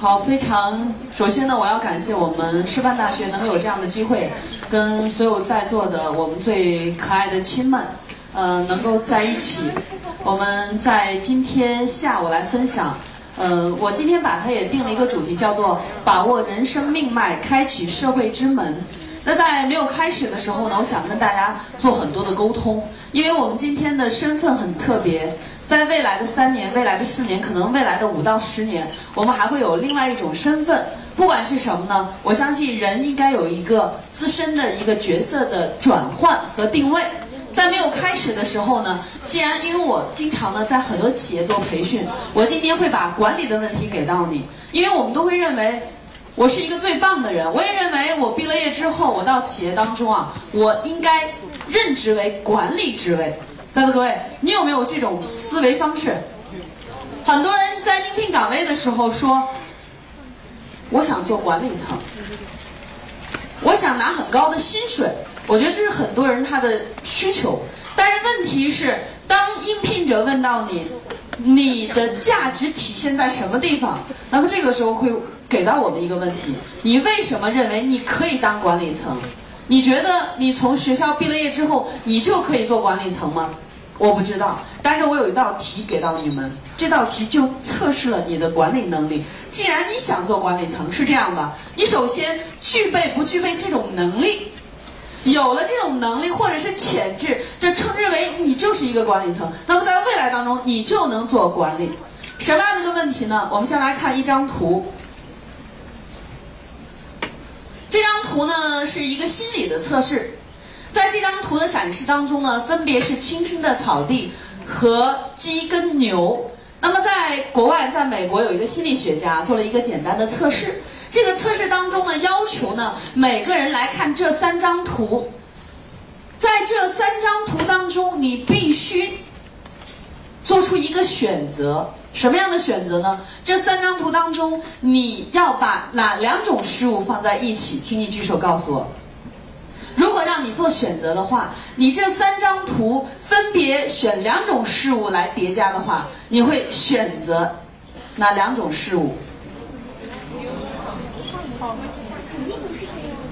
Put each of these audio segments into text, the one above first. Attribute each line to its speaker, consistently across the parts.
Speaker 1: 好，非常首先呢，我要感谢我们师范大学能有这样的机会，跟所有在座的我们最可爱的亲们，呃，能够在一起。我们在今天下午来分享，呃，我今天把它也定了一个主题，叫做把握人生命脉，开启社会之门。那在没有开始的时候呢，我想跟大家做很多的沟通，因为我们今天的身份很特别。在未来的三年、未来的四年，可能未来的五到十年，我们还会有另外一种身份。不管是什么呢？我相信人应该有一个自身的一个角色的转换和定位。在没有开始的时候呢，既然因为我经常呢在很多企业做培训，我今天会把管理的问题给到你，因为我们都会认为我是一个最棒的人。我也认为我毕了业之后，我到企业当中啊，我应该任职为管理职位。在座各位，你有没有这种思维方式？很多人在应聘岗位的时候说：“我想做管理层，我想拿很高的薪水。”我觉得这是很多人他的需求。但是问题是，当应聘者问到你，你的价值体现在什么地方？那么这个时候会给到我们一个问题：你为什么认为你可以当管理层？你觉得你从学校毕了业之后，你就可以做管理层吗？我不知道，但是我有一道题给到你们，这道题就测试了你的管理能力。既然你想做管理层，是这样的，你首先具备不具备这种能力？有了这种能力或者是潜质，这称之为你就是一个管理层。那么在未来当中，你就能做管理。什么样的一个问题呢？我们先来看一张图。这张图呢是一个心理的测试。在这张图的展示当中呢，分别是青青的草地和鸡跟牛。那么在国外，在美国有一个心理学家做了一个简单的测试。这个测试当中呢，要求呢每个人来看这三张图，在这三张图当中，你必须做出一个选择。什么样的选择呢？这三张图当中，你要把哪两种事物放在一起？请你举手告诉我。如果让你做选择的话，你这三张图分别选两种事物来叠加的话，你会选择哪两种事物？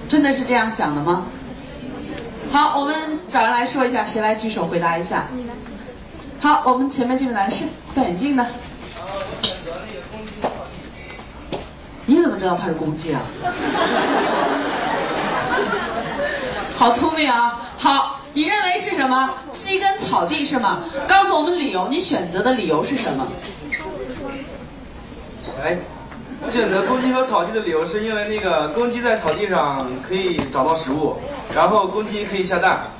Speaker 1: 真的是这样想的吗？好，我们找人来说一下，谁来举手回答一下？好，我们前面这位男士戴眼镜的。你怎么知道他是公鸡啊？好聪明啊！好，你认为是什么？鸡跟草地是吗？告诉我们理由，你选择的理由是什么？
Speaker 2: 哎，我选择公鸡和草地的理由是因为那个公鸡在草地上可以找到食物，然后公鸡可以下蛋。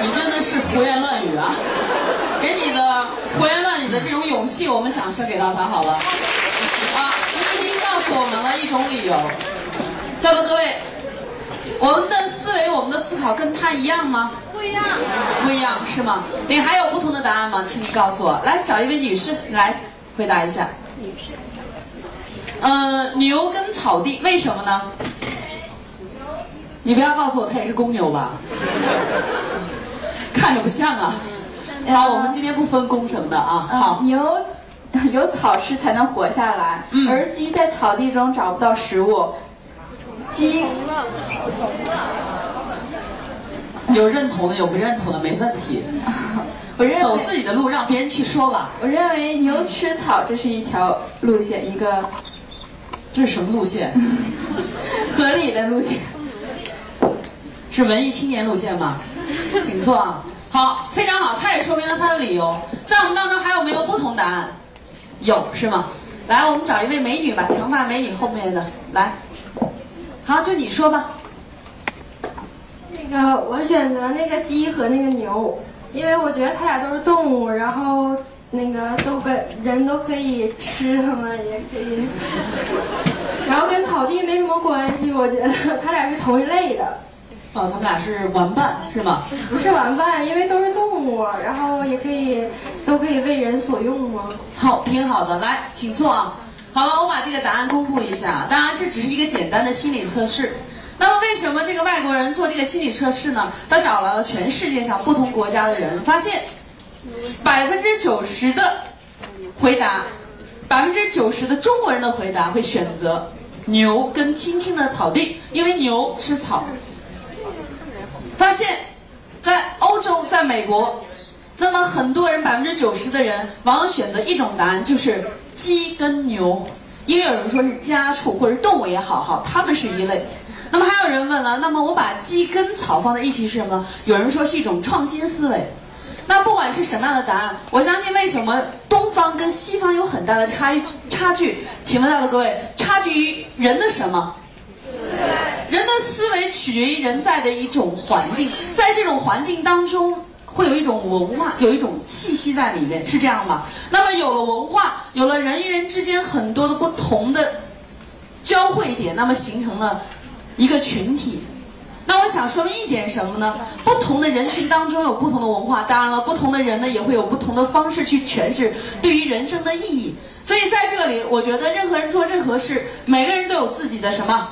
Speaker 1: 你真的是胡言乱语啊！给你的胡言乱语的这种勇气，我们掌声给到他好了。啊，你已经告诉我们了一种理由。在座各位，我们的思维、我们的思考跟他一样吗？
Speaker 3: 不一样。
Speaker 1: 不一样是吗？你还有不同的答案吗？请你告诉我。来，找一位女士来回答一下。女士。呃，牛跟草地，为什么呢？你不要告诉我它也是公牛吧？看着不像啊。好，我们今天不分工程的啊。好，
Speaker 3: 牛 有草吃才能活下来，而鸡在草地中找不到食物。鸡
Speaker 1: 有认同的，有不认同的，没问题。
Speaker 3: 我认为
Speaker 1: 走自己的路，让别人去说吧。
Speaker 3: 我认为牛吃草这是一条路线，一个
Speaker 1: 这是什么路线？
Speaker 3: 合理的路线。
Speaker 1: 是文艺青年路线吗？请坐啊。好，非常好，他也说明了他的理由。在我们当中还有没有不同答案？有是吗？来，我们找一位美女吧，长发美女后面的来。好，就你说吧。
Speaker 4: 那个，我选择那个鸡和那个牛，因为我觉得它俩都是动物，然后那个都跟人都可以吃它们，也可以。然后跟草地没什么关系，我觉得它俩是同一类的。
Speaker 1: 哦，他们俩是玩伴是吗？
Speaker 4: 不是玩伴，因为都是动物，然后也可以都可以为人所用吗？
Speaker 1: 好，挺好的。来，请坐啊。好了，我把这个答案公布一下。当然，这只是一个简单的心理测试。那么为什么这个外国人做这个心理测试呢？他找了全世界上不同国家的人，发现百分之九十的回答，百分之九十的中国人的回答会选择牛跟青青的草地，因为牛吃草。发现，在欧洲，在美国，那么很多人百分之九十的人往往选择一种答案，就是鸡跟牛，因为有人说是家畜或者动物也好，好，他们是一类。那么还有人问了，那么我把鸡跟草放在一起是什么？有人说是一种创新思维。那不管是什么样的答案，我相信为什么东方跟西方有很大的差差距？请问到的各位，差距于人的什么？人的思维取决于人在的一种环境，在这种环境当中，会有一种文化，有一种气息在里面，是这样吗？那么有了文化，有了人与人之间很多的不同的交汇点，那么形成了。一个群体，那我想说明一点什么呢？不同的人群当中有不同的文化，当然了，不同的人呢也会有不同的方式去诠释对于人生的意义。所以在这里，我觉得任何人做任何事，每个人都有自己的什么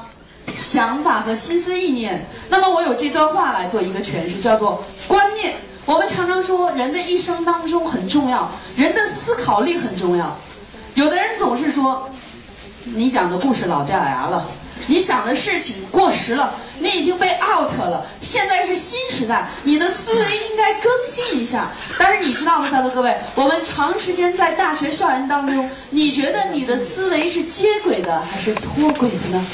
Speaker 1: 想法和心思意念。那么我有这段话来做一个诠释，叫做观念。我们常常说，人的一生当中很重要，人的思考力很重要。有的人总是说，你讲的故事老掉牙了。你想的事情过时了，你已经被 out 了。现在是新时代，你的思维应该更新一下。但是你知道吗，在座各位，我们长时间在大学校园当中，你觉得你的思维是接轨的还是脱轨的呢？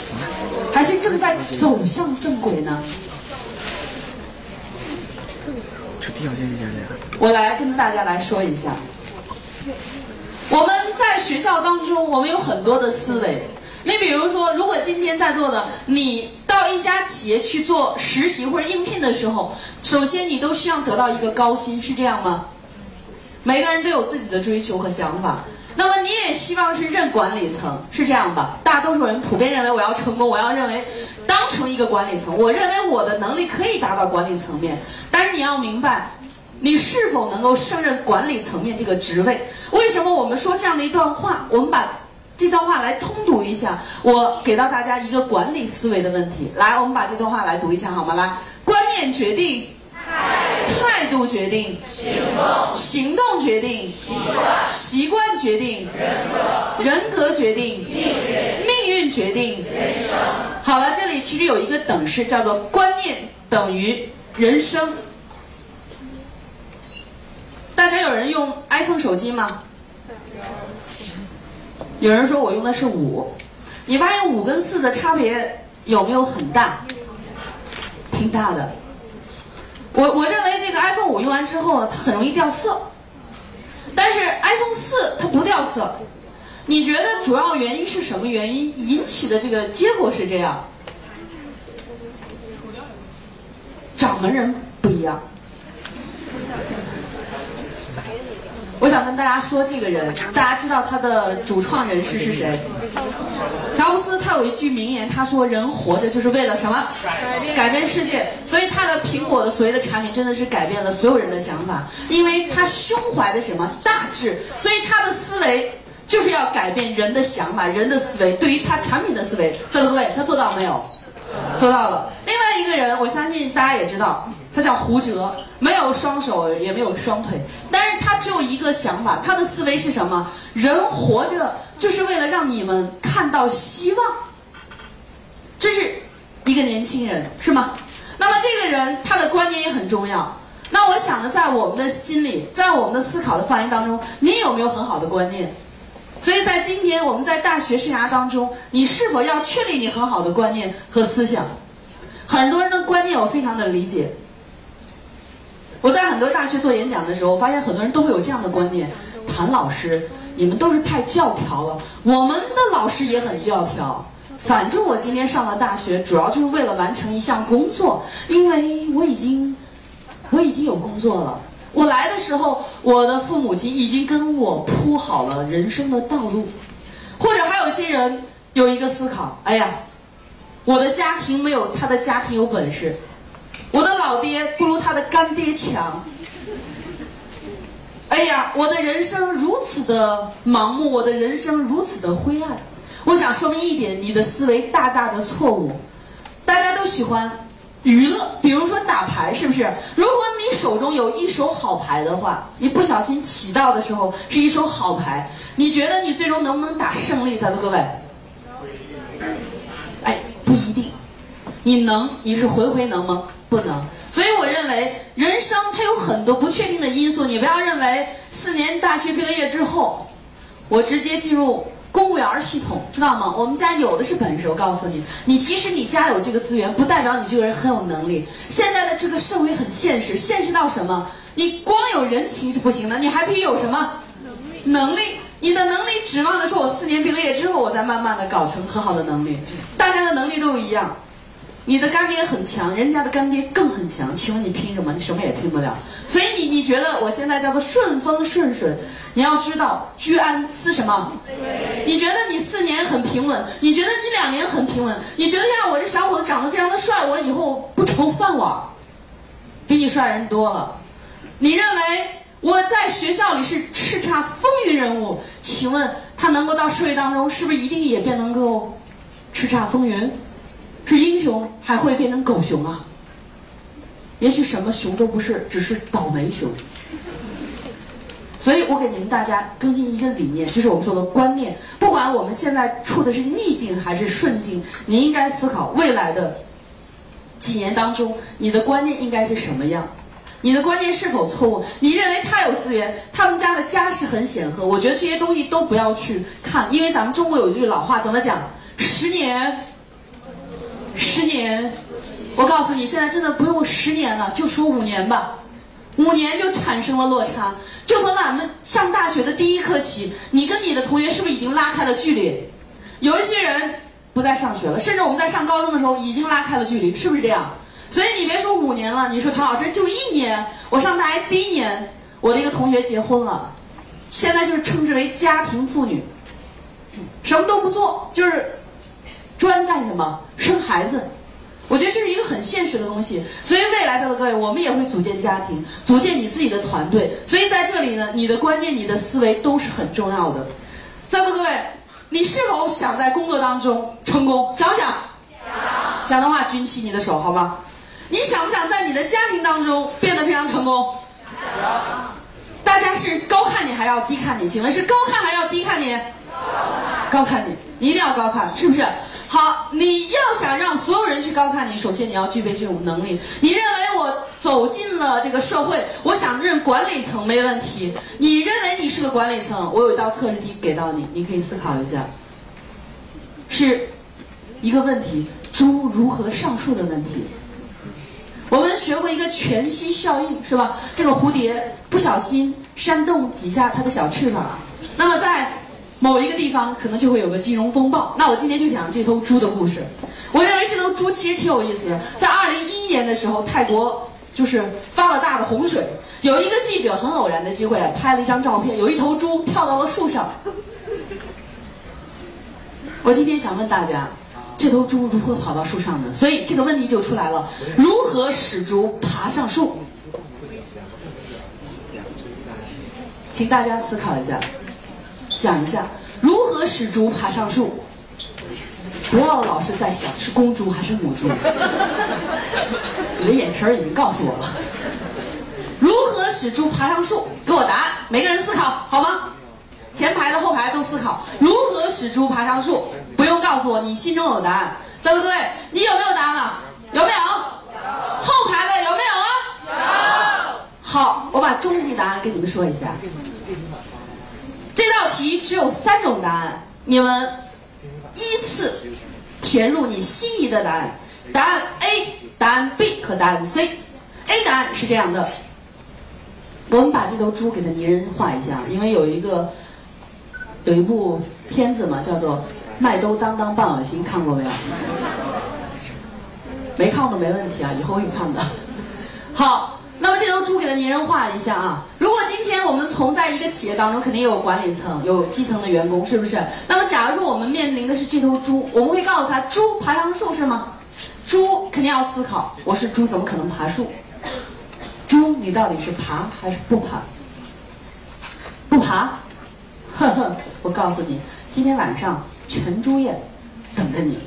Speaker 1: 还是正在走向正轨呢？我来跟大家来说一下，我们在学校当中，我们有很多的思维。你比如说，如果今天在座的你到一家企业去做实习或者应聘的时候，首先你都希望得到一个高薪，是这样吗？每个人都有自己的追求和想法。那么你也希望是任管理层，是这样吧？大多数人普遍认为我要成功，我要认为当成一个管理层，我认为我的能力可以达到管理层面。但是你要明白，你是否能够胜任管理层面这个职位？为什么我们说这样的一段话？我们把。这段话来通读一下，我给到大家一个管理思维的问题。来，我们把这段话来读一下好吗？来，观念决定态度，决定行动，决定习惯，决定人格，人格决定命运，决定人生。好了，这里其实有一个等式，叫做观念等于人生。大家有人用 iPhone 手机吗？有人说我用的是五，你发现五跟四的差别有没有很大？挺大的。我我认为这个 iPhone 五用完之后，它很容易掉色，但是 iPhone 四它不掉色。你觉得主要原因是什么原因引起的这个结果是这样？掌门人不一样。我想跟大家说，这个人大家知道他的主创人士是谁？乔布斯他有一句名言，他说：“人活着就是为了什么？改变世界。”所以他的苹果的所谓的产品真的是改变了所有人的想法，因为他胸怀的什么大志，所以他的思维就是要改变人的想法，人的思维对于他产品的思维，在座各位他做到没有？做到了。另外一个人，我相信大家也知道。他叫胡哲，没有双手，也没有双腿，但是他只有一个想法，他的思维是什么？人活着就是为了让你们看到希望。这是一个年轻人，是吗？那么这个人他的观念也很重要。那我想呢，在我们的心里，在我们的思考的范围当中，你有没有很好的观念？所以在今天我们在大学生涯当中，你是否要确立你很好的观念和思想？很多人的观念我非常的理解。我在很多大学做演讲的时候，我发现很多人都会有这样的观念：谭老师，你们都是太教条了。我们的老师也很教条。反正我今天上了大学，主要就是为了完成一项工作，因为我已经，我已经有工作了。我来的时候，我的父母亲已经跟我铺好了人生的道路。或者还有些人有一个思考：哎呀，我的家庭没有他的家庭有本事。我的老爹不如他的干爹强。哎呀，我的人生如此的盲目，我的人生如此的灰暗。我想说明一点，你的思维大大的错误。大家都喜欢娱乐，比如说打牌，是不是？如果你手中有一手好牌的话，你不小心起到的时候是一手好牌，你觉得你最终能不能打胜利？在座各位，哎，不一定。你能？你是回回能吗？不能。所以我认为，人生它有很多不确定的因素，你不要认为四年大学毕了业之后，我直接进入。公务员系统知道吗？我们家有的是本事。我告诉你，你即使你家有这个资源，不代表你这个人很有能力。现在的这个社会很现实，现实到什么？你光有人情是不行的，你还必须有什么能力？你的能力指望着说我四年毕了业之后，我再慢慢的搞成很好的能力。大家的能力都一样。你的干爹很强，人家的干爹更很强，请问你拼什么？你什么也拼不了。所以你你觉得我现在叫做顺风顺水？你要知道居安思什么？你觉得你四年很平稳？你觉得你两年很平稳？你觉得呀，我这小伙子长得非常的帅，我以后不愁饭碗？比你帅人多了。你认为我在学校里是叱咤风云人物？请问他能够到社会当中，是不是一定也便能够叱咤风云？是英雄还会变成狗熊啊？也许什么熊都不是，只是倒霉熊。所以我给你们大家更新一个理念，就是我们说的观念。不管我们现在处的是逆境还是顺境，你应该思考未来的几年当中，你的观念应该是什么样？你的观念是否错误？你认为他有资源，他们家的家世很显赫，我觉得这些东西都不要去看，因为咱们中国有一句老话，怎么讲？十年。十年，我告诉你，现在真的不用十年了，就说五年吧，五年就产生了落差。就从咱们上大学的第一课起，你跟你的同学是不是已经拉开了距离？有一些人不再上学了，甚至我们在上高中的时候已经拉开了距离，是不是这样？所以你别说五年了，你说唐老师就一年，我上大学第一年，我的一个同学结婚了，现在就是称之为家庭妇女，什么都不做，就是。专干什么？生孩子，我觉得这是一个很现实的东西。所以未来的各位，我们也会组建家庭，组建你自己的团队。所以在这里呢，你的观念、你的思维都是很重要的。在座各位，你是否想在工作当中成功？想不想？想。想的话，举起你的手，好吗？你想不想在你的家庭当中变得非常成功？想。大家是高看你，还要低看你？请问是高看还要低看你？高看你你，一定要高看，是不是？好，你要想让所有人去高看你，首先你要具备这种能力。你认为我走进了这个社会，我想任管理层没问题。你认为你是个管理层，我有一道测试题给到你，你可以思考一下，是一个问题：猪如何上树的问题。我们学过一个全息效应，是吧？这个蝴蝶不小心扇动几下它的小翅膀，那么在。某一个地方可能就会有个金融风暴，那我今天就讲这头猪的故事。我认为这头猪其实挺有意思的。在二零一一年的时候，泰国就是发了大的洪水，有一个记者很偶然的机会拍了一张照片，有一头猪跳到了树上。我今天想问大家，这头猪如何跑到树上的？所以这个问题就出来了：如何使猪爬上树？请大家思考一下。想一下，如何使猪爬上树？不要老是在想是公猪还是母猪。你的眼神已经告诉我了。如何使猪爬上树？给我答案，每个人思考好吗？前排的、后排都思考。如何使猪爬上树？不用告诉我，你心中有答案。在座各位，你有没有答案了？有没有？有。后排的有没有啊？有。好，我把终极答案跟你们说一下。这道题只有三种答案，你们依次填入你心仪的答案。答案 A、答案 B 和答案 C。A 答案是这样的，我们把这头猪给它拟人化一下，因为有一个有一部片子嘛，叫做《麦兜当当扮恶心》，看过没有？没看过没问题啊，以后会看的。好。那么这头猪给它拟人化一下啊！如果今天我们从在一个企业当中，肯定有管理层，有基层的员工，是不是？那么假如说我们面临的是这头猪，我们会告诉他：猪爬上树是吗？猪肯定要思考，我是猪，怎么可能爬树？猪，你到底是爬还是不爬？不爬？呵呵，我告诉你，今天晚上全猪宴等着你。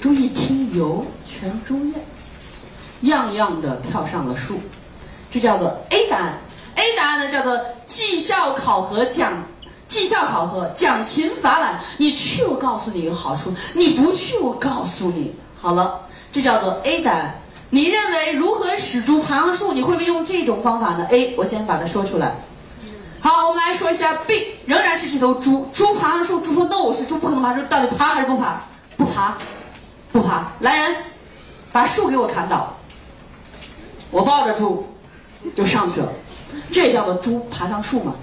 Speaker 1: 猪一听油全猪宴，样样的跳上了树，这叫做 A 答案。A 答案呢叫做绩效考核奖，绩效考核奖勤罚懒。你去我告诉你一个好处，你不去我告诉你。好了，这叫做 A 答案。你认为如何使猪爬上树？你会不会用这种方法呢？A，我先把它说出来。好，我们来说一下 B，仍然是这头猪。猪爬上树，猪说 “no”，我是猪，不可能爬树。到底爬还是不爬？不爬，不爬。来人，把树给我砍倒。我抱着猪就上去了，这叫做猪爬上树吗？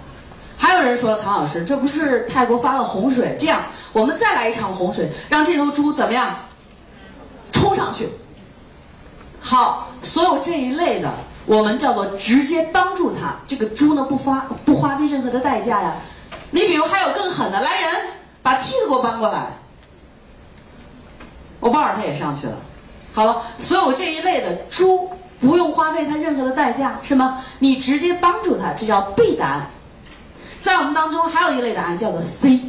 Speaker 1: 还有人说唐老师，这不是泰国发了洪水？这样，我们再来一场洪水，让这头猪怎么样？冲上去。好，所有这一类的，我们叫做直接帮助他。这个猪呢，不发不花费任何的代价呀。你比如还有更狠的，来人，把梯子给我搬过来。我抱着它也上去了。好了，所有这一类的猪不用花费他任何的代价，是吗？你直接帮助他，这叫 B 答案。在我们当中还有一类答案叫做 C，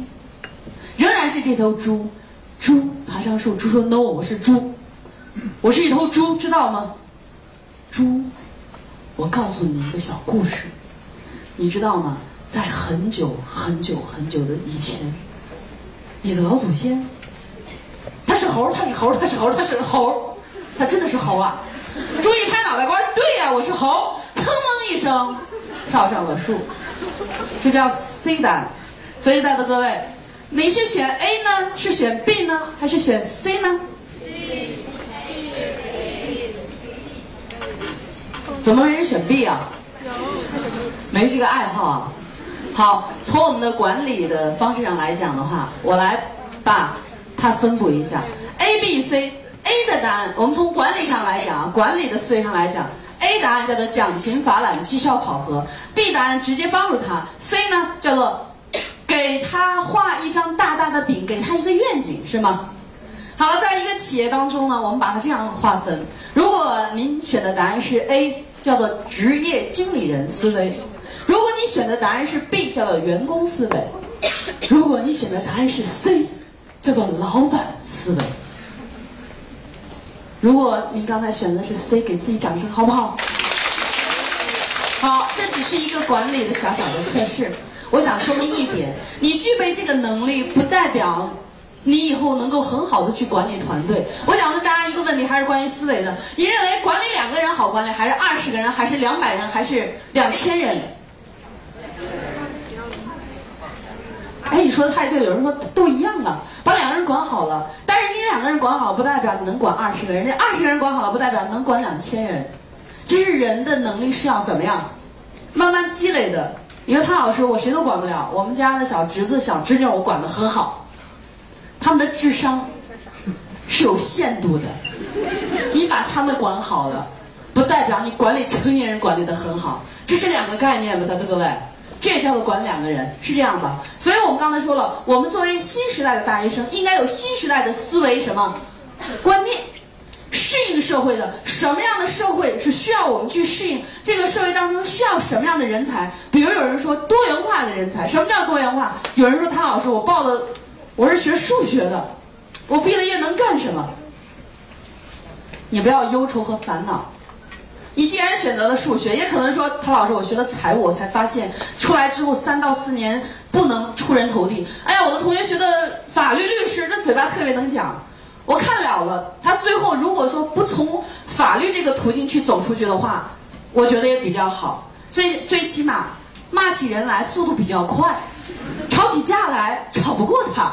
Speaker 1: 仍然是这头猪，猪爬上树，猪说 “no”，我是猪。我是一头猪，知道吗？猪，我告诉你一个小故事，你知道吗？在很久很久很久的以前，你的老祖先，他是猴，他是猴，他是猴，他是猴，他真的是猴啊！猪一拍脑袋瓜，对呀，我是猴，腾楞一声跳上了树，这叫 C 答。所以在座各位，你是选 A 呢，是选 B 呢，还是选 C 呢？怎么没人选 B 啊？没这个爱好啊。好，从我们的管理的方式上来讲的话，我来把它分布一下。A、B、C。A 的答案，我们从管理上来讲，管理的思维上来讲，A 答案叫做讲勤罚懒、绩效考核。B 答案直接帮助他。C 呢，叫做给他画一张大大的饼，给他一个愿景，是吗？好，在一个企业当中呢，我们把它这样划分。如果您选的答案是 A。叫做职业经理人思维。如果你选的答案是 B，叫做员工思维；如果你选的答案是 C，叫做老板思维。如果您刚才选的是 C，给自己掌声好不好？好，这只是一个管理的小小的测试。我想说明一点：你具备这个能力，不代表。你以后能够很好的去管理团队。我想问大家一个问题，还是关于思维的。你认为管理两个人好管理，还是二十个人，还是两百人，还是两千人？哎，你说的太对了。有人说都一样啊，把两个人管好了。但是你两个人管好，不代表你能管二十个人；，那二十个人管好了，不代表能管两千人。这是人的能力是要怎么样，慢慢积累的。你说汤老师，我谁都管不了。我们家的小侄子、小侄女，我管得很好。他们的智商是有限度的，你把他们管好了，不代表你管理成年人管理的很好，这是两个概念吧，在座各位，这也叫做管两个人，是这样的。所以我们刚才说了，我们作为新时代的大学生，应该有新时代的思维什么观念，适应社会的什么样的社会是需要我们去适应？这个社会当中需要什么样的人才？比如有人说多元化的人才，什么叫多元化？有人说谭老师，我报了。我是学数学的，我毕了业能干什么？你不要忧愁和烦恼。你既然选择了数学，也可能说，陶老师，我学了财务，我才发现出来之后三到四年不能出人头地。哎呀，我的同学学的法律律师，这嘴巴特别能讲，我看了了。他最后如果说不从法律这个途径去走出去的话，我觉得也比较好。最最起码骂起人来速度比较快。吵起架来吵不过他，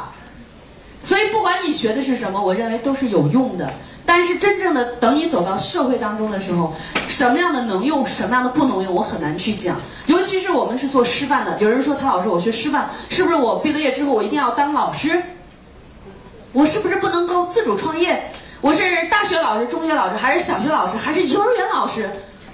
Speaker 1: 所以不管你学的是什么，我认为都是有用的。但是真正的等你走到社会当中的时候，什么样的能用，什么样的不能用，我很难去讲。尤其是我们是做师范的，有人说谭老师，我学师范，是不是我毕了业之后我一定要当老师？我是不是不能够自主创业？我是大学老师、中学老师，还是小学老师，还是幼儿园老师？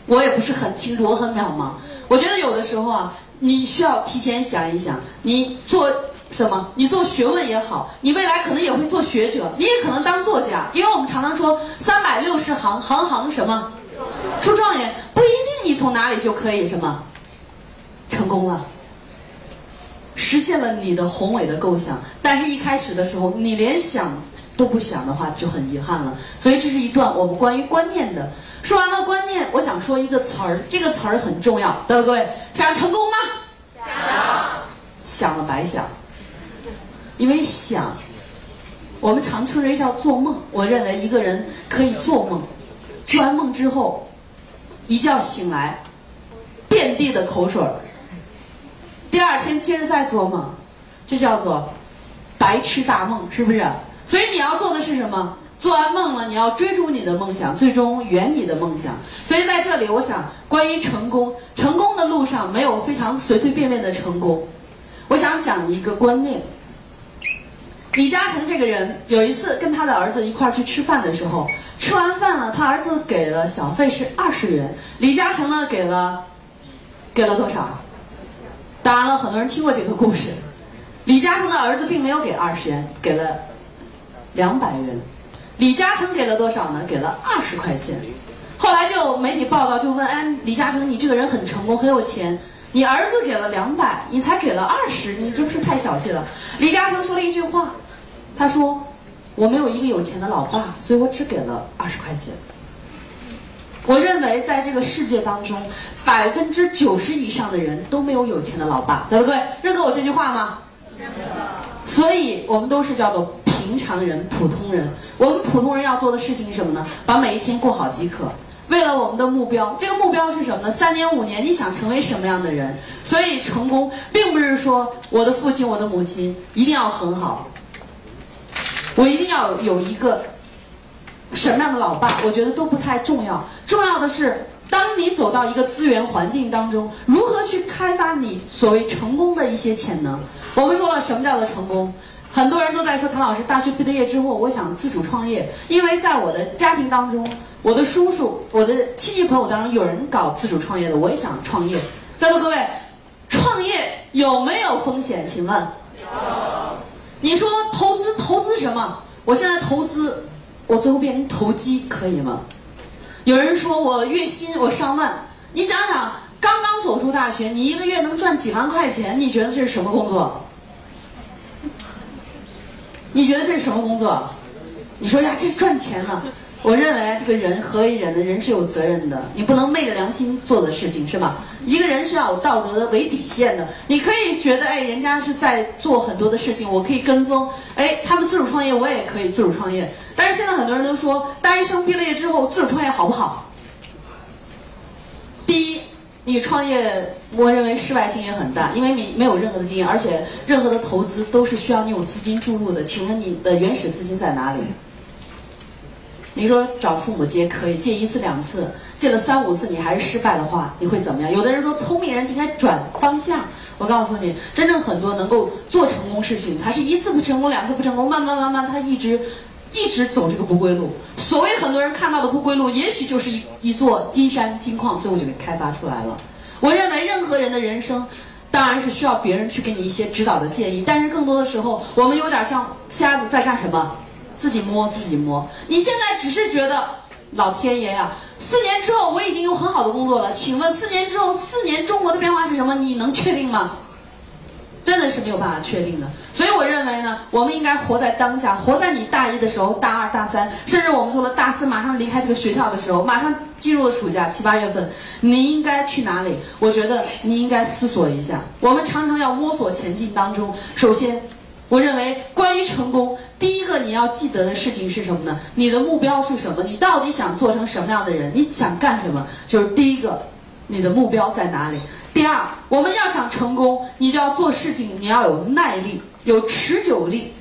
Speaker 1: 我也不是很清楚，我很渺茫。我觉得有的时候啊。你需要提前想一想，你做什么？你做学问也好，你未来可能也会做学者，你也可能当作家。因为我们常常说三百六十行，行行什么出状元，不一定你从哪里就可以什么成功了，实现了你的宏伟的构想。但是一开始的时候，你连想都不想的话，就很遗憾了。所以这是一段我们关于观念的。说完了观念，我想说一个词儿，这个词儿很重要。各位，想成功吗？想。想了白想，因为想，我们常称为叫做梦。我认为一个人可以做梦，做完梦之后，一觉醒来，遍地的口水。第二天接着再做梦，这叫做白痴大梦，是不是？所以你要做的是什么？做完梦了，你要追逐你的梦想，最终圆你的梦想。所以在这里，我想关于成功，成功的路上没有非常随随便便的成功。我想讲一个观念。李嘉诚这个人有一次跟他的儿子一块儿去吃饭的时候，吃完饭了，他儿子给了小费是二十元，李嘉诚呢给了给了多少？当然了，很多人听过这个故事。李嘉诚的儿子并没有给二十元，给了两百元。李嘉诚给了多少呢？给了二十块钱。后来就媒体报道就问：哎，李嘉诚，你这个人很成功，很有钱，你儿子给了两百，你才给了二十，你这不是太小气了？李嘉诚说了一句话，他说：我没有一个有钱的老爸，所以我只给了二十块钱。我认为在这个世界当中，百分之九十以上的人都没有有钱的老爸。各位认可我这句话吗？认可。所以我们都是叫做平常人、普通人。我们普通人要做的事情是什么呢？把每一天过好即可。为了我们的目标，这个目标是什么呢？三年、五年，你想成为什么样的人？所以成功并不是说我的父亲、我的母亲一定要很好，我一定要有一个。什么样的老爸，我觉得都不太重要。重要的是，当你走到一个资源环境当中，如何去开发你所谓成功的一些潜能。我们说了，什么叫做成功？很多人都在说，谭老师，大学毕了业之后，我想自主创业。因为在我的家庭当中，我的叔叔、我的亲戚朋友当中有人搞自主创业的，我也想创业。在座各位，创业有没有风险？请问？有。你说投资，投资什么？我现在投资。我最后变成投机可以吗？有人说我月薪我上万，你想想，刚刚走出大学，你一个月能赚几万块钱？你觉得这是什么工作？你觉得这是什么工作？你说呀，这是赚钱呢。我认为这个人何为人呢？人是有责任的，你不能昧着良心做的事情是吧？一个人是要有道德的为底线的。你可以觉得，哎，人家是在做很多的事情，我可以跟风。哎，他们自主创业，我也可以自主创业。但是现在很多人都说，大学生毕了业之后自主创业好不好？第一，你创业，我认为失败性也很大，因为你没有任何的经验，而且任何的投资都是需要你有资金注入的。请问你的原始资金在哪里？你说找父母借可以借一次两次，借了三五次你还是失败的话，你会怎么样？有的人说聪明人就应该转方向。我告诉你，真正很多能够做成功事情，他是一次不成功，两次不成功，慢慢慢慢他一直一直走这个不归路。所谓很多人看到的不归路，也许就是一一座金山金矿，最后就给开发出来了。我认为任何人的人生，当然是需要别人去给你一些指导的建议，但是更多的时候，我们有点像瞎子在干什么？自己摸自己摸，你现在只是觉得老天爷呀，四年之后我已经有很好的工作了。请问四年之后，四年中国的变化是什么？你能确定吗？真的是没有办法确定的。所以我认为呢，我们应该活在当下，活在你大一的时候、大二、大三，甚至我们说了大四马上离开这个学校的时候，马上进入了暑假七八月份，你应该去哪里？我觉得你应该思索一下。我们常常要摸索前进当中，首先。我认为，关于成功，第一个你要记得的事情是什么呢？你的目标是什么？你到底想做成什么样的人？你想干什么？就是第一个，你的目标在哪里？第二，我们要想成功，你就要做事情，你要有耐力，有持久力。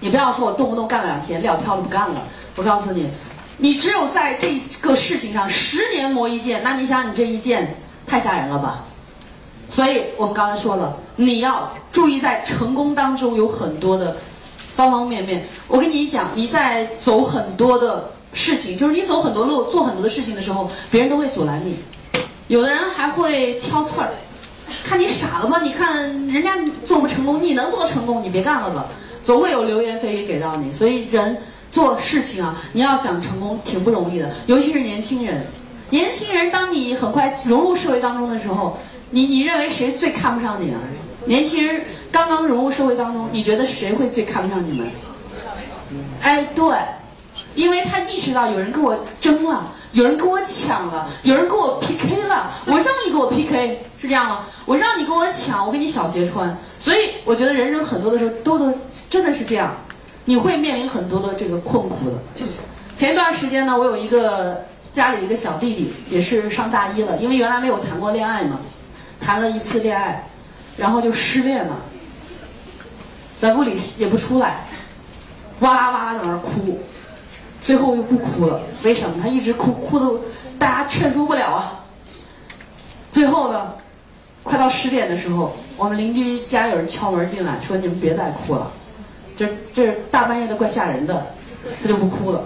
Speaker 1: 你不要说我动不动干了两天，撂挑子不干了。我告诉你，你只有在这个事情上十年磨一剑，那你想你这一剑太吓人了吧？所以我们刚才说了，你要注意在成功当中有很多的方方面面。我跟你讲，你在走很多的事情，就是你走很多路、做很多的事情的时候，别人都会阻拦你。有的人还会挑刺儿，看你傻了吗？你看人家做不成功，你能做成功，你别干了吧。总会有流言蜚语给到你。所以人做事情啊，你要想成功挺不容易的，尤其是年轻人。年轻人，当你很快融入社会当中的时候。你你认为谁最看不上你啊？年轻人刚刚融入社会当中，你觉得谁会最看不上你们？哎，对，因为他意识到有人跟我争了，有人跟我抢了，有人跟我 PK 了，我让你跟我 PK，是这样吗？我让你跟我抢，我给你小鞋穿。所以我觉得人生很多的时候都都真的是这样，你会面临很多的这个困苦的。前一段时间呢，我有一个家里一个小弟弟，也是上大一了，因为原来没有谈过恋爱嘛，谈了一次恋爱，然后就失恋了，在屋里也不出来，哇啦哇啦在那哭，最后又不哭了，为什么？他一直哭，哭的大家劝说不了啊。最后呢，快到十点的时候，我们邻居家有人敲门进来，说你们别再哭了，这这大半夜的怪吓人的，他就不哭了。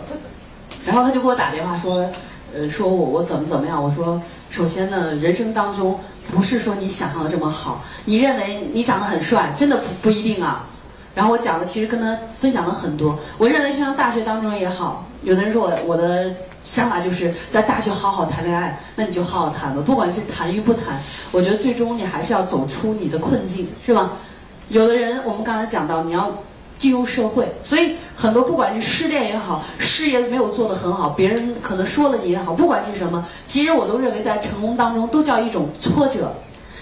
Speaker 1: 然后他就给我打电话说，呃，说我我怎么怎么样？我说，首先呢，人生当中不是说你想象的这么好，你认为你长得很帅，真的不不一定啊。然后我讲的其实跟他分享了很多，我认为就像大学当中也好，有的人说我我的想法就是在大学好好谈恋爱，那你就好好谈吧，不管是谈与不谈，我觉得最终你还是要走出你的困境，是吧？有的人我们刚才讲到，你要。进入社会，所以很多不管是失恋也好，事业没有做得很好，别人可能说了你也好，不管是什么，其实我都认为在成功当中都叫一种挫折。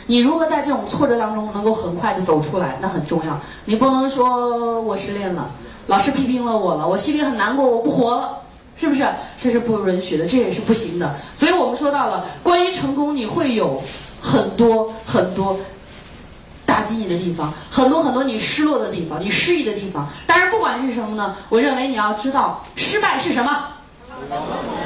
Speaker 1: 你如何在这种挫折当中能够很快的走出来，那很重要。你不能说我失恋了，老师批评了我了，我心里很难过，我不活了，是不是？这是不允许的，这也是不行的。所以我们说到了关于成功，你会有很多很多。打击你的地方很多很多，你失落的地方，你失意的地方。但是不管是什么呢，我认为你要知道失败是什么。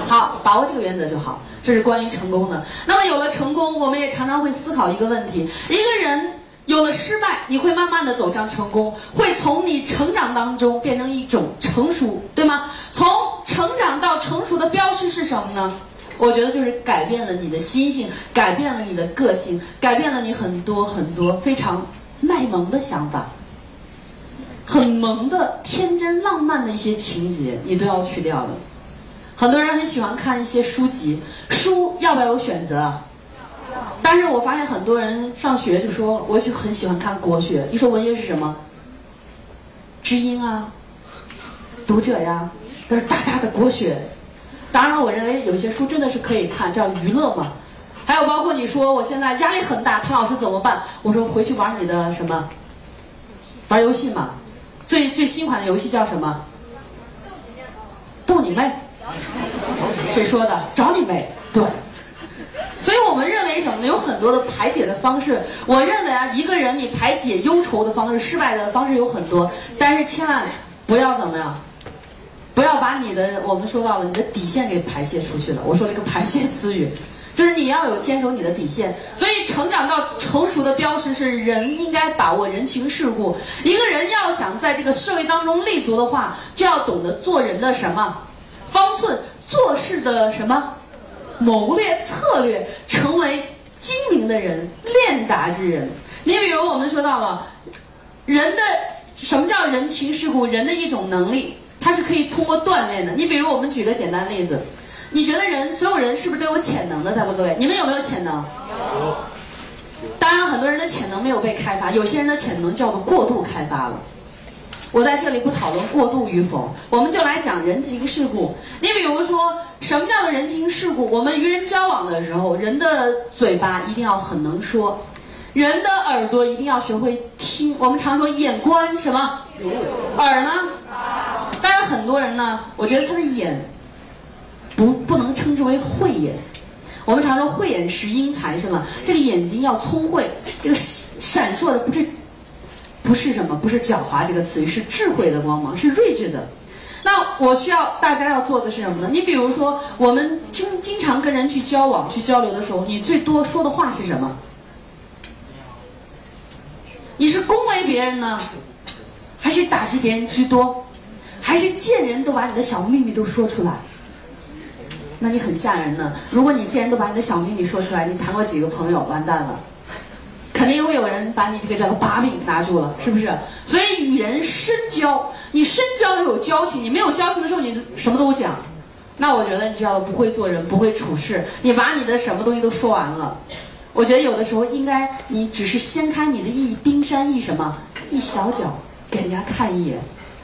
Speaker 1: 好，把握这个原则就好。这是关于成功的。那么有了成功，我们也常常会思考一个问题：一个人有了失败，你会慢慢的走向成功，会从你成长当中变成一种成熟，对吗？从成长到成熟的标识是什么呢？我觉得就是改变了你的心性，改变了你的个性，改变了你很多很多非常卖萌的想法，很萌的天真浪漫的一些情节，你都要去掉的。很多人很喜欢看一些书籍，书要不要有选择？但是我发现很多人上学就说，我就很喜欢看国学。一说文学是什么？知音啊，读者呀，都是大大的国学。当然了，我认为有些书真的是可以看，叫娱乐嘛。还有包括你说我现在压力很大，唐老师怎么办？我说回去玩你的什么？玩游戏嘛。最最新款的游戏叫什么？逗你妹！谁说的？找你妹！对。所以我们认为什么呢？有很多的排解的方式。我认为啊，一个人你排解忧愁的方式、失败的方式有很多，但是千万不要怎么样。不要把你的我们说到的你的底线给排泄出去了。我说了个排泄词语，就是你要有坚守你的底线。所以成长到成熟的标识是人应该把握人情世故。一个人要想在这个社会当中立足的话，就要懂得做人的什么方寸，做事的什么谋略策略，成为精明的人，练达之人。你比如我们说到了人的什么叫人情世故，人的一种能力。它是可以通过锻炼的。你比如，我们举个简单例子，你觉得人所有人是不是都有潜能的？在座各位，你们有没有潜能？有。当然，很多人的潜能没有被开发，有些人的潜能叫做过度开发了。我在这里不讨论过度与否，我们就来讲人情世故。你比如说，什么叫做人情世故？我们与人交往的时候，人的嘴巴一定要很能说，人的耳朵一定要学会听。我们常说眼观什么？耳呢？当然，很多人呢，我觉得他的眼不不能称之为慧眼。我们常说慧眼识英才，是吗？这个眼睛要聪慧，这个闪烁的不是不是什么，不是狡猾这个词语，是智慧的光芒，是睿智的。那我需要大家要做的是什么呢？你比如说，我们经经常跟人去交往、去交流的时候，你最多说的话是什么？你是恭维别人呢，还是打击别人居多？还是见人都把你的小秘密都说出来，那你很吓人呢。如果你见人都把你的小秘密说出来，你谈过几个朋友，完蛋了，肯定会有人把你这个叫做把柄拿住了，是不是？所以与人深交，你深交要有交情，你没有交情的时候，你什么都讲，那我觉得你知道不会做人，不会处事，你把你的什么东西都说完了。我觉得有的时候应该你只是掀开你的一冰山一什么一小角，给人家看一眼。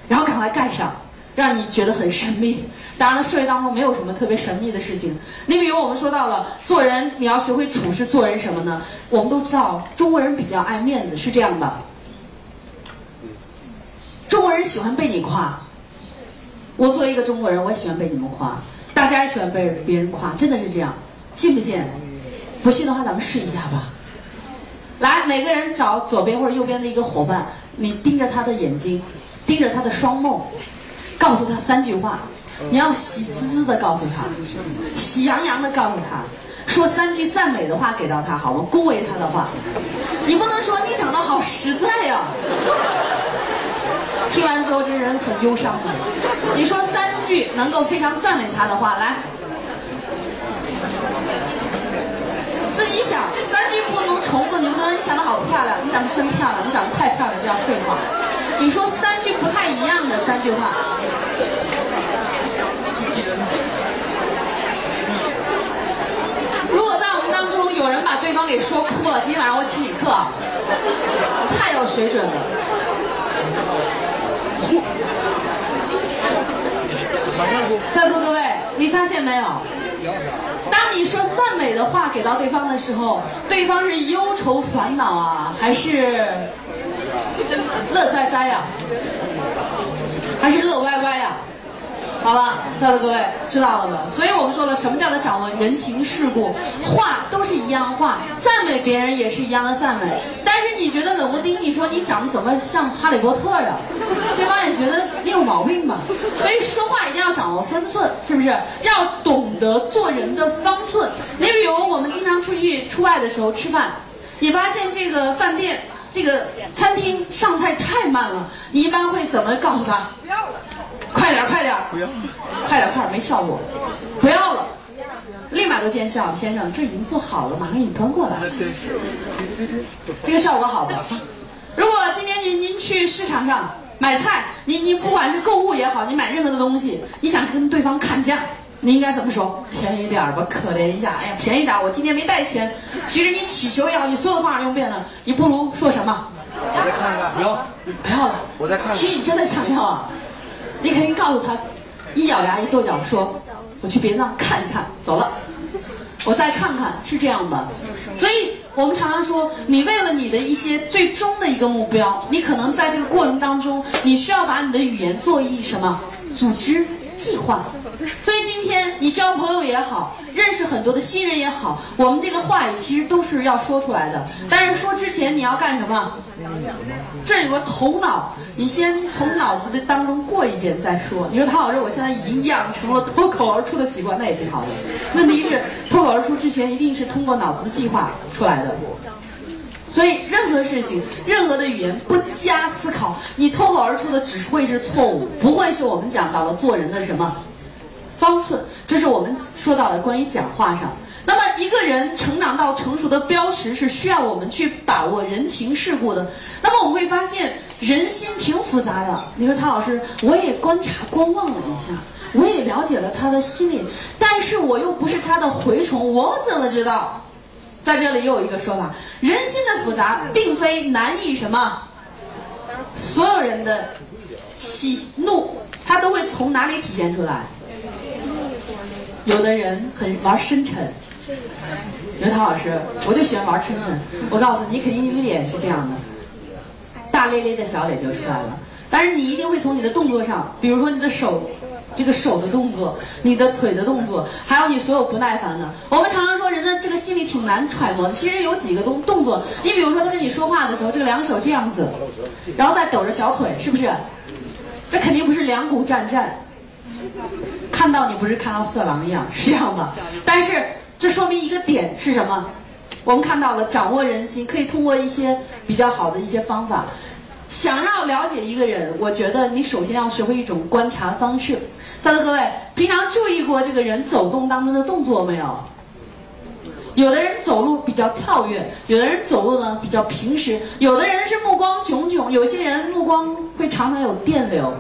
Speaker 1: 然后赶快盖上，让你觉得很神秘。当然了，社会当中没有什么特别神秘的事情。你比如我们说到了做人，你要学会处事做人什么呢？我们都知道中国人比较爱面子，是这样的。中国人喜欢被你夸，我作为一个中国人，我也喜欢被你们夸，大家也喜欢被别人夸，真的是这样，信不信？不信的话，咱们试一下吧。来，每个人找左边或者右边的一个伙伴，你盯着他的眼睛，盯着他的双目，告诉他三句话。你要喜滋滋的告诉他，喜洋洋的告诉他，说三句赞美的话给到他，好吗？恭维他的话。你不能说你讲的好实在呀。听完之后，这人很忧伤的。你说三句能够非常赞美他的话，来，自己想三句不能重复。你不能你长得好漂亮，你长得真漂亮，你长得太漂亮，这样废话。你说三句不太一样的三句话。如果在我们当中有人把对方给说哭了，今天晚上我请你客，太有水准了。在座各位，你发现没有？当你说赞美的话给到对方的时候，对方是忧愁烦恼啊，还是乐哉哉呀？还是乐歪歪呀？好了，在座各位知道了吗？所以我们说了，什么叫做掌握人情世故？话都是一样话，赞美别人也是一样的赞美。但是你觉得冷不丁，你说你长得怎么像哈利波特呀？对方也觉得你有毛病吧？所以说话一定要掌握分寸，是不是？要懂得做人的方寸。你比如我们经常出去出外的时候吃饭，你发现这个饭店、这个餐厅上菜太慢了，你一般会怎么告诉他？不要了。快点，快点！不要，快点，快点，没效果，不要了，立马就见效，先生，这已经做好了，马上给你端过来。对对对，这个效果好的。如果今天您您去市场上买菜，你你不管是购物也好，你买任何的东西，你想跟对方砍价，你应该怎么说？便宜点吧，可怜一下。哎呀，便宜点，我今天没带钱。其实你乞求也好，你所有的方法用遍了，你不如说什么？
Speaker 2: 我再看看，不要，
Speaker 1: 不要了。
Speaker 2: 我再看看。
Speaker 1: 其实你真的想要啊。你肯定告诉他，一咬牙一跺脚说：“我去别的地方看一看，走了，我再看看。”是这样的，所以我们常常说，你为了你的一些最终的一个目标，你可能在这个过程当中，你需要把你的语言做一什么组织计划。所以今天你交朋友也好，认识很多的新人也好，我们这个话语其实都是要说出来的。但是说之前你要干什么？这有个头脑，你先从脑子的当中过一遍再说。你说唐老师，我现在已经养成了脱口而出的习惯，那也挺好的。问题是脱口而出之前，一定是通过脑子的计划出来的。所以任何事情，任何的语言不加思考，你脱口而出的只会是错误，不会是我们讲到的做人的什么方寸。这是我们说到的关于讲话上。那么一个人成长到成熟的标识是需要我们去把握人情世故的。那么我们会发现人心挺复杂的。你说唐老师，我也观察观望了一下，我也了解了他的心理，但是我又不是他的蛔虫，我怎么知道？在这里又有一个说法：人心的复杂，并非难以什么。所有人的喜怒，他都会从哪里体现出来？有的人很玩深沉。刘涛老师，我就喜欢玩深沉。我告诉你，你肯定你的脸是这样的，大咧咧的小脸就出来了。但是你一定会从你的动作上，比如说你的手，这个手的动作，你的腿的动作，还有你所有不耐烦的。我们常常说人的这个心里挺难揣摩的。其实有几个动动作，你比如说他跟你说话的时候，这个两手这样子，然后再抖着小腿，是不是？这肯定不是两股战战。看到你不是看到色狼一样，是这样吗。但是。这说明一个点是什么？我们看到了掌握人心，可以通过一些比较好的一些方法。想要了解一个人，我觉得你首先要学会一种观察方式。在座各位，平常注意过这个人走动当中的动作没有？有的人走路比较跳跃，有的人走路呢比较平实，有的人是目光炯炯，有些人目光会常常有电流。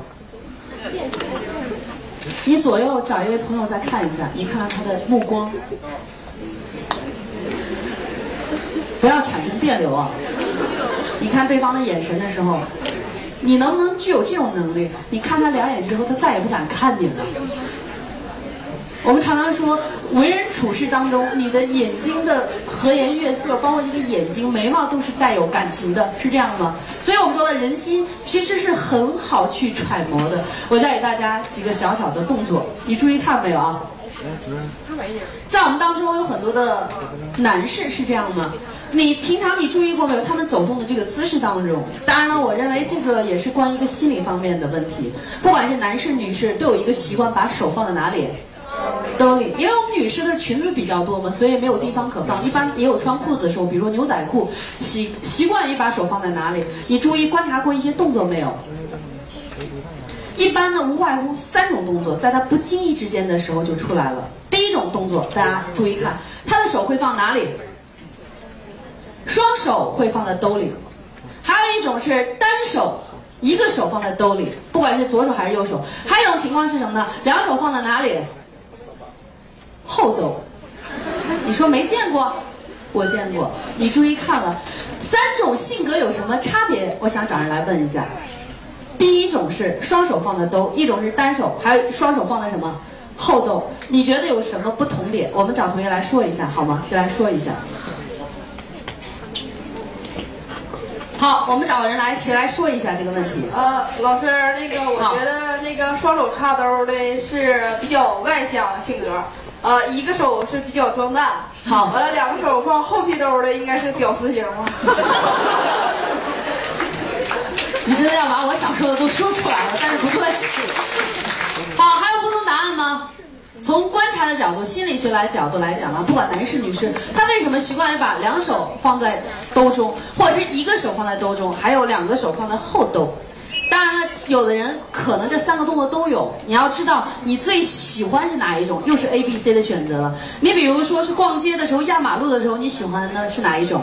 Speaker 1: 你左右找一位朋友再看一下，你看看他的目光。不要产生电流啊！你看对方的眼神的时候，你能不能具有这种能力？你看他两眼之后，他再也不敢看你了。我们常常说，为人处事当中，你的眼睛的和颜悦色，包括你的眼睛、眉毛，都是带有感情的，是这样吗？所以我们说的人心其实是很好去揣摩的。我教给大家几个小小的动作，你注意看没有啊？在我们当中有很多的男士是这样吗？你平常你注意过没有？他们走动的这个姿势当中，当然了，我认为这个也是关于一个心理方面的问题。不管是男士女士，都有一个习惯，把手放在哪里？兜里，因为我们女士的裙子比较多嘛，所以没有地方可放。一般也有穿裤子的时候，比如说牛仔裤，习习惯于把手放在哪里？你注意观察过一些动作没有？一般呢，无外乎三种动作，在他不经意之间的时候就出来了。第一种动作，大家注意看，他的手会放哪里？双手会放在兜里。还有一种是单手，一个手放在兜里，不管是左手还是右手。还有一种情况是什么呢？两手放在哪里？后兜，你说没见过？我见过。你注意看了，三种性格有什么差别？我想找人来问一下。第一种是双手放在兜，一种是单手，还有双手放在什么后兜？你觉得有什么不同点？我们找同学来说一下好吗？谁来说一下？好，我们找个人来，谁来说一下这个问题？
Speaker 3: 呃，老师，那个我觉得那个双手插兜的是比较外向性格。呃，一个手是比较装蛋，
Speaker 1: 好，
Speaker 3: 完了两个手放后屁兜的应该是屌丝型吗？
Speaker 1: 你真的要把我想说的都说出来了，但是不对。好，还有不同答案吗？从观察的角度、心理学来角度来讲啊，不管男士女士，他为什么习惯于把两手放在兜中，或者是一个手放在兜中，还有两个手放在后兜？当然了，有的人可能这三个动作都有。你要知道，你最喜欢是哪一种？又是 A、B、C 的选择了。你比如说是逛街的时候、压马路的时候，你喜欢的是哪一种？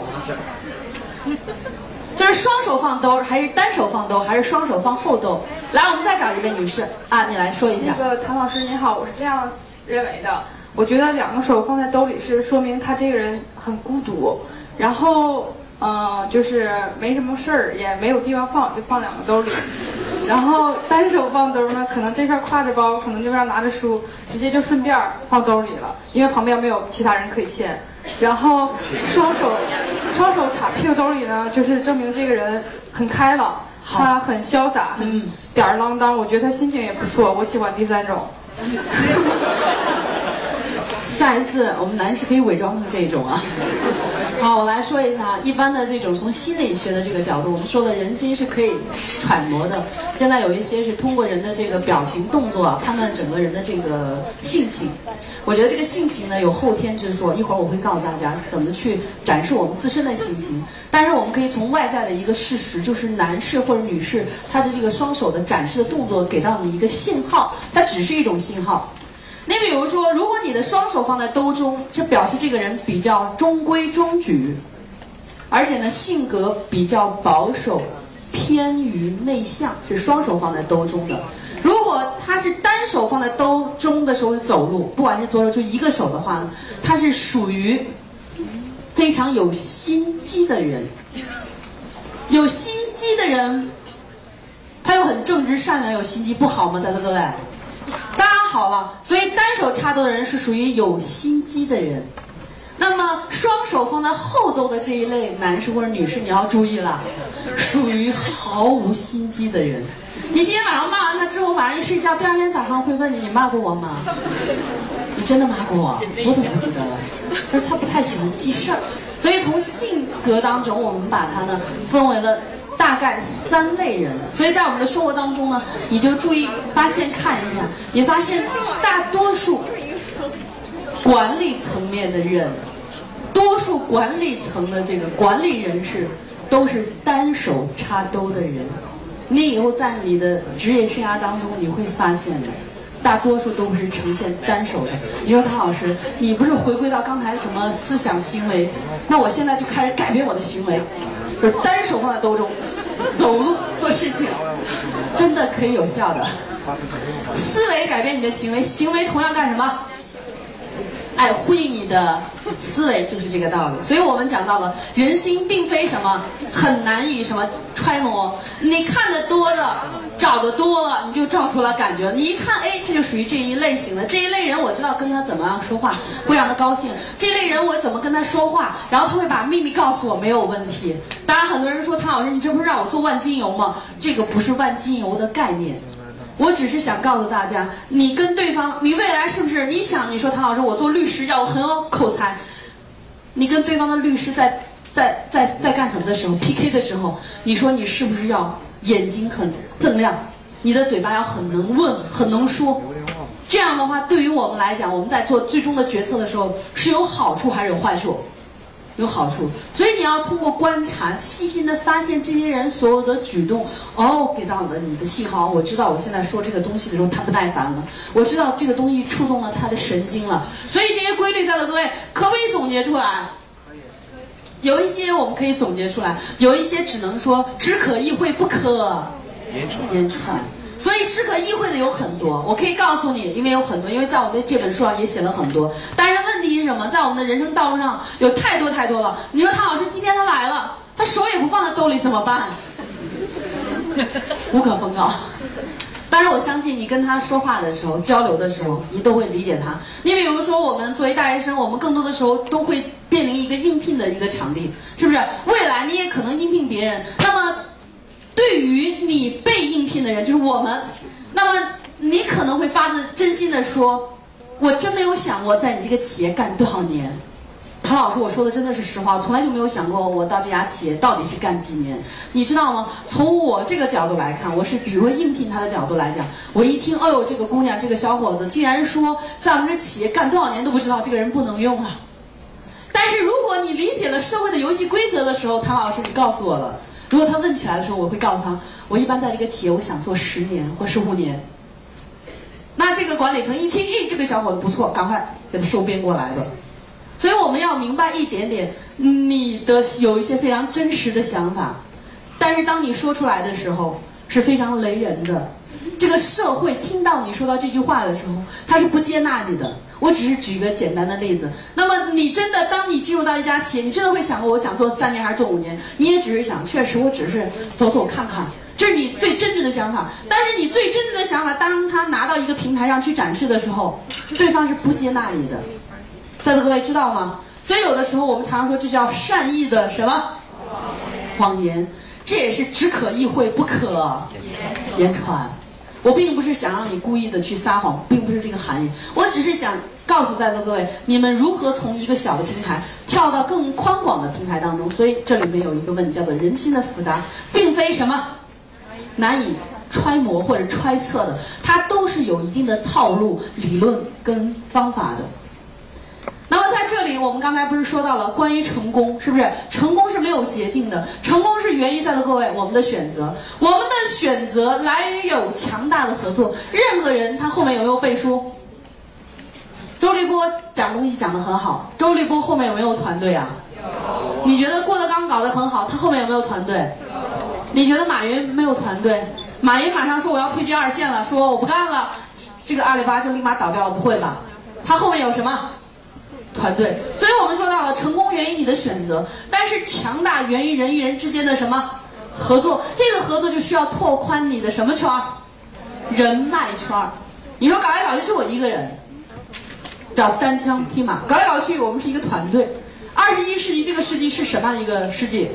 Speaker 1: 就是双手放兜，还是单手放兜，还是双手放后兜？来，我们再找一位女士啊，你来说一下。
Speaker 5: 那个谭老师您好，我是这样认为的。我觉得两个手放在兜里是说明他这个人很孤独，然后。嗯，就是没什么事儿，也没有地方放，就放两个兜里。然后单手放兜呢，可能这边挎着包，可能那边拿着书，直接就顺便放兜里了，因为旁边没有其他人可以牵。然后双手双手插屁股兜里呢，就是证明这个人很开朗，他很潇洒，很吊儿郎当。我觉得他心情也不错，我喜欢第三种。
Speaker 1: 下一次我们男士可以伪装成这种啊。好，我来说一下一般的这种从心理学的这个角度，我们说的人心是可以揣摩的。现在有一些是通过人的这个表情动作啊，判断整个人的这个性情。我觉得这个性情呢有后天之说，一会儿我会告诉大家怎么去展示我们自身的性情。但是我们可以从外在的一个事实，就是男士或者女士他的这个双手的展示的动作给到你一个信号，它只是一种信号。你比如说，如果你的双手放在兜中，这表示这个人比较中规中矩，而且呢性格比较保守，偏于内向，是双手放在兜中的。如果他是单手放在兜中的时候走路，不管是左手就一个手的话呢，他是属于非常有心机的人。有心机的人，他又很正直善良，有心机不好吗？在座各位？当好了，所以单手插兜的人是属于有心机的人。那么双手放在后兜的这一类男士或者女士，你要注意了，属于毫无心机的人。你今天晚上骂完他之后，晚上一睡觉，第二天早上会问你：你骂过我吗？你真的骂过我？我怎么不记得了？就是他不太喜欢记事儿。所以从性格当中，我们把他呢分为了。大概三类人，所以在我们的生活当中呢，你就注意发现看一下，你发现大多数管理层面的人，多数管理层的这个管理人士都是单手插兜的人。你以后在你的职业生涯当中，你会发现的，大多数都不是呈现单手的。你说唐老师，你不是回归到刚才什么思想行为？那我现在就开始改变我的行为，就单手放在兜中。走路做事情，真的可以有效的。思维改变你的行为，行为同样干什么？哎，呼应你的思维就是这个道理。所以我们讲到了人心并非什么很难以什么揣摩，你看的多了，找的多了，你就照出来感觉。你一看，哎，他就属于这一类型的。这一类人，我知道跟他怎么样说话会让他高兴。这类人我怎么跟他说话，然后他会把秘密告诉我，没有问题。当然，很多人说唐老师，你这不是让我做万金油吗？这个不是万金油的概念。我只是想告诉大家，你跟对方，你未来是不是？你想，你说唐老师，我做律师要很有口才，你跟对方的律师在在在在干什么的时候 PK 的时候，你说你是不是要眼睛很锃亮，你的嘴巴要很能问，很能说？这样的话，对于我们来讲，我们在做最终的决策的时候是有好处还是有坏处？有好处，所以你要通过观察，细心的发现这些人所有的举动，哦，给到了你的信号。我知道我现在说这个东西的时候，他不耐烦了。我知道这个东西触动了他的神经了。所以这些规律，在座各位可不可以总结出来？有一些我们可以总结出来，有一些只能说只可意会不可
Speaker 2: 言传。
Speaker 1: 言传。所以只可意会的有很多，我可以告诉你，因为有很多，因为在我的这本书上也写了很多。但是问题是什么？在我们的人生道路上有太多太多了。你说唐老师今天他来了，他手也不放在兜里怎么办？无可奉告。但是我相信你跟他说话的时候、交流的时候，你都会理解他。你比如说，我们作为大学生，我们更多的时候都会面临一个应聘的一个场地，是不是？未来你也可能应聘别人，那么。对于你被应聘的人，就是我们，那么你可能会发自真心的说，我真没有想过在你这个企业干多少年。唐老师，我说的真的是实话，从来就没有想过我到这家企业到底是干几年。你知道吗？从我这个角度来看，我是比如说应聘他的角度来讲，我一听，哎呦，这个姑娘，这个小伙子，竟然说在我们这企业干多少年都不知道，这个人不能用啊。但是如果你理解了社会的游戏规则的时候，唐老师，你告诉我了。如果他问起来的时候，我会告诉他，我一般在这个企业，我想做十年或十五年。那这个管理层一听，诶，这个小伙子不错，赶快给他收编过来的。所以我们要明白一点点，你的有一些非常真实的想法，但是当你说出来的时候是非常雷人的。这个社会听到你说到这句话的时候，他是不接纳你的。我只是举一个简单的例子。那么你真的，当你进入到一家企业，你真的会想过我想做三年还是做五年？你也只是想，确实我只是走走看看，这是你最真挚的想法。但是你最真挚的想法，当他拿到一个平台上去展示的时候，对方是不接纳你的。在座各位知道吗？所以有的时候我们常常说这叫善意的什么谎言，这也是只可意会不可言传。我并不是想让你故意的去撒谎，并不是这个含义。我只是想告诉在座各位，你们如何从一个小的平台跳到更宽广的平台当中。所以这里面有一个问题，叫做人心的复杂，并非什么难以揣摩或者揣测的，它都是有一定的套路、理论跟方法的。那么在这里，我们刚才不是说到了关于成功，是不是？成功是没有捷径的，成功是源于在座各位我们的选择，我们的选择来源于有强大的合作。任何人他后面有没有背书？周立波讲东西讲得很好，周立波后面有没有团队啊？你觉得郭德纲搞得很好，他后面有没有团队？你觉得马云没有团队？马云马上说我要退居二线了，说我不干了，这个阿里巴巴就立马倒掉了，不会吧？他后面有什么？团队，所以我们说到了成功源于你的选择，但是强大源于人与人之间的什么合作？这个合作就需要拓宽你的什么圈儿？人脉圈儿。你说搞来搞去是我一个人，叫单枪匹马；搞来搞去我们是一个团队。二十一世纪这个世纪是什么样的一个世纪？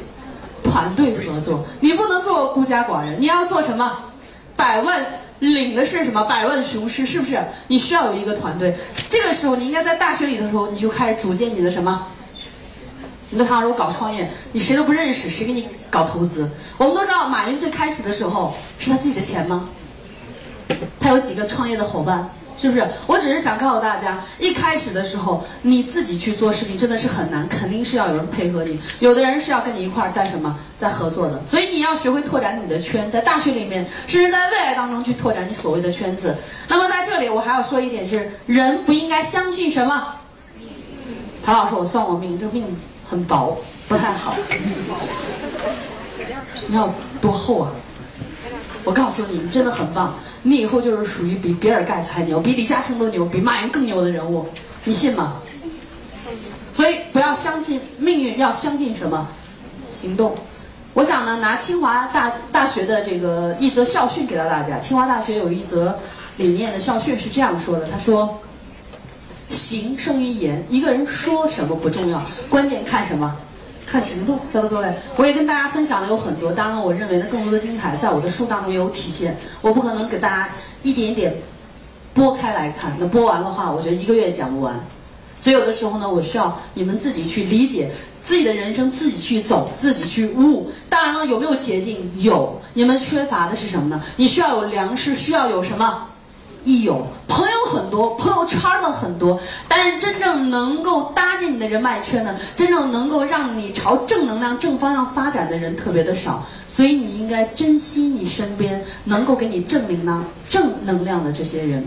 Speaker 1: 团队合作，你不能做孤家寡人，你要做什么？百万。领的是什么？百万雄师，是不是？你需要有一个团队。这个时候，你应该在大学里的时候，你就开始组建你的什么？你的唐老师我搞创业，你谁都不认识，谁给你搞投资？我们都知道，马云最开始的时候是他自己的钱吗？他有几个创业的伙伴？是不是？我只是想告诉大家，一开始的时候你自己去做事情真的是很难，肯定是要有人配合你。有的人是要跟你一块儿在什么在合作的，所以你要学会拓展你的圈，在大学里面，甚至在未来当中去拓展你所谓的圈子。那么在这里，我还要说一点是，人不应该相信什么？谭老师，我算过命，这命很薄，不太好。你要多厚啊？我告诉你，你真的很棒。你以后就是属于比比尔盖茨还牛，比李嘉诚都牛，比马云更牛的人物，你信吗？所以不要相信命运，要相信什么？行动。我想呢，拿清华大大学的这个一则校训给到大家。清华大学有一则理念的校训是这样说的：他说，行胜于言。一个人说什么不重要，关键看什么？看行动。在座各位，我也跟大家分享的有很多，当然我认为呢，更多的精彩在我的书当中也有体现。我不可能给大家一点一点拨开来看，那拨完的话，我觉得一个月讲不完。所以有的时候呢，我需要你们自己去理解自己的人生，自己去走，自己去悟。当然了，有没有捷径？有。你们缺乏的是什么呢？你需要有粮食，需要有什么？益友，朋友很多，朋友圈的很多，但是真正能够搭建你的人脉圈呢，真正能够让你朝正能量、正方向发展的人特别的少。所以你应该珍惜你身边能够给你正能量、正能量的这些人。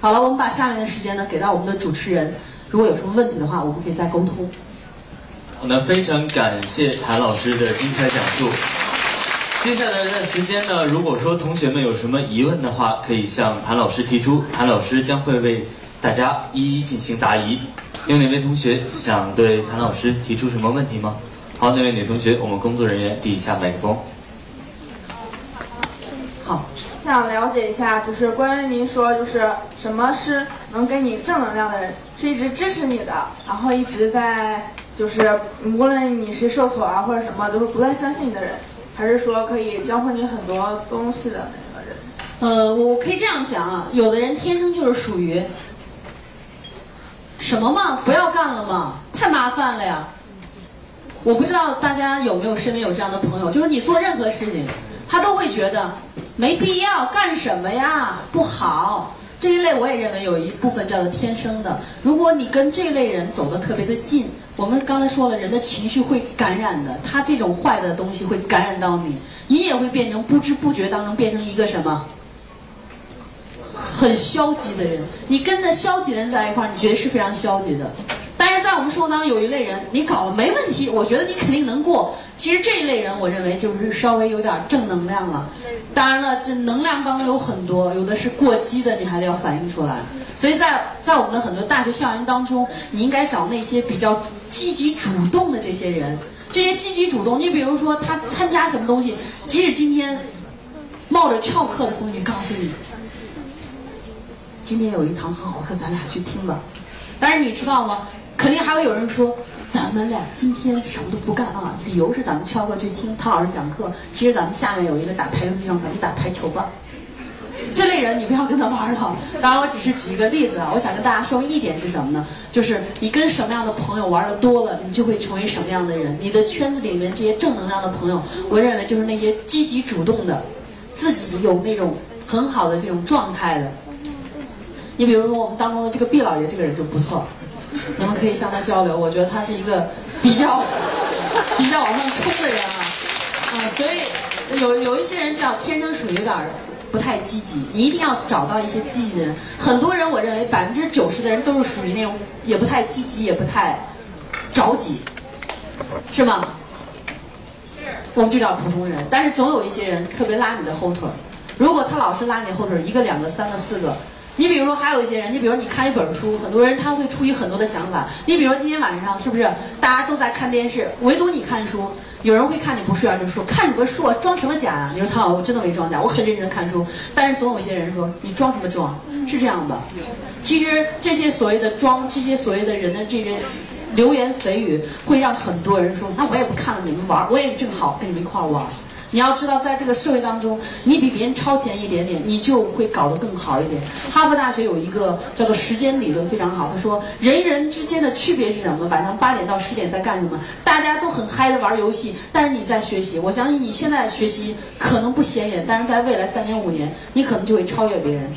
Speaker 1: 好了，我们把下面的时间呢给到我们的主持人。如果有什么问题的话，我们可以再沟通。
Speaker 6: 好的，非常感谢谭老师的精彩讲述。接下来的时间呢，如果说同学们有什么疑问的话，可以向谭老师提出，谭老师将会为大家一一进行答疑。有哪位同学想对谭老师提出什么问题吗？好，那位女同学，我们工作人员递一下麦克风。
Speaker 1: 好，
Speaker 5: 想了解一下，就是关于您说，就是什么是能给你正能量的人，是一直支持你的，然后一直在，就是无论你是受挫啊或者什么，都是不断相信你的人，还是说可以教会你很多东西的那个人？
Speaker 1: 呃，我可以这样讲啊，有的人天生就是属于什么嘛，不要干了嘛，太麻烦了呀。我不知道大家有没有身边有这样的朋友，就是你做任何事情，他都会觉得没必要干什么呀，不好。这一类我也认为有一部分叫做天生的。如果你跟这类人走得特别的近，我们刚才说了，人的情绪会感染的，他这种坏的东西会感染到你，你也会变成不知不觉当中变成一个什么？很消极的人，你跟着消极的人在一块儿，你觉得是非常消极的。我们生活当中有一类人，你搞了没问题，我觉得你肯定能过。其实这一类人，我认为就是稍微有点正能量了。当然了，这能量当中有很多，有的是过激的，你还得要反映出来。所以在在我们的很多大学校园当中，你应该找那些比较积极主动的这些人。这些积极主动，你比如说他参加什么东西，即使今天冒着翘课的风险告诉你。今天有一堂很好课，咱俩去听吧。但是你知道吗？肯定还会有人说，咱们俩今天什么都不干啊，理由是咱们翘课去听唐老师讲课。其实咱们下面有一个打台球的地方，咱们打台球吧。这类人你不要跟他玩了。当然，我只是举一个例子啊。我想跟大家说一点是什么呢？就是你跟什么样的朋友玩的多了，你就会成为什么样的人。你的圈子里面这些正能量的朋友，我认为就是那些积极主动的，自己有那种很好的这种状态的。你比如说我们当中的这个毕老爷这个人就不错，你们可以向他交流。我觉得他是一个比较比较往上冲的人啊，啊，所以有有一些人叫天生属于有点不太积极，你一定要找到一些积极的人。很多人我认为百分之九十的人都是属于那种也不太积极，也不太着急，是吗？是。我们就叫普通人，但是总有一些人特别拉你的后腿儿。如果他老是拉你后腿儿，一个、两个、三个、四个。你比如说，还有一些人，你比如你看一本书，很多人他会出于很多的想法。你比如说今天晚上是不是大家都在看电视，唯独你看书？有人会看你不顺眼就说看什么书啊，装什么假啊？你说唐老师，我真的没装假，我很认真看书。但是总有些人说你装什么装？是这样的。其实这些所谓的装，这些所谓的人的这些流言蜚语，会让很多人说，那我也不看了，你们玩，我也正好跟你们一块玩。你要知道，在这个社会当中，你比别人超前一点点，你就会搞得更好一点。哈佛大学有一个叫做时间理论，非常好。他说，人与人之间的区别是什么？晚上八点到十点在干什么？大家都很嗨的玩游戏，但是你在学习。我相信你现在学习可能不显眼，但是在未来三年五年，你可能就会超越别人。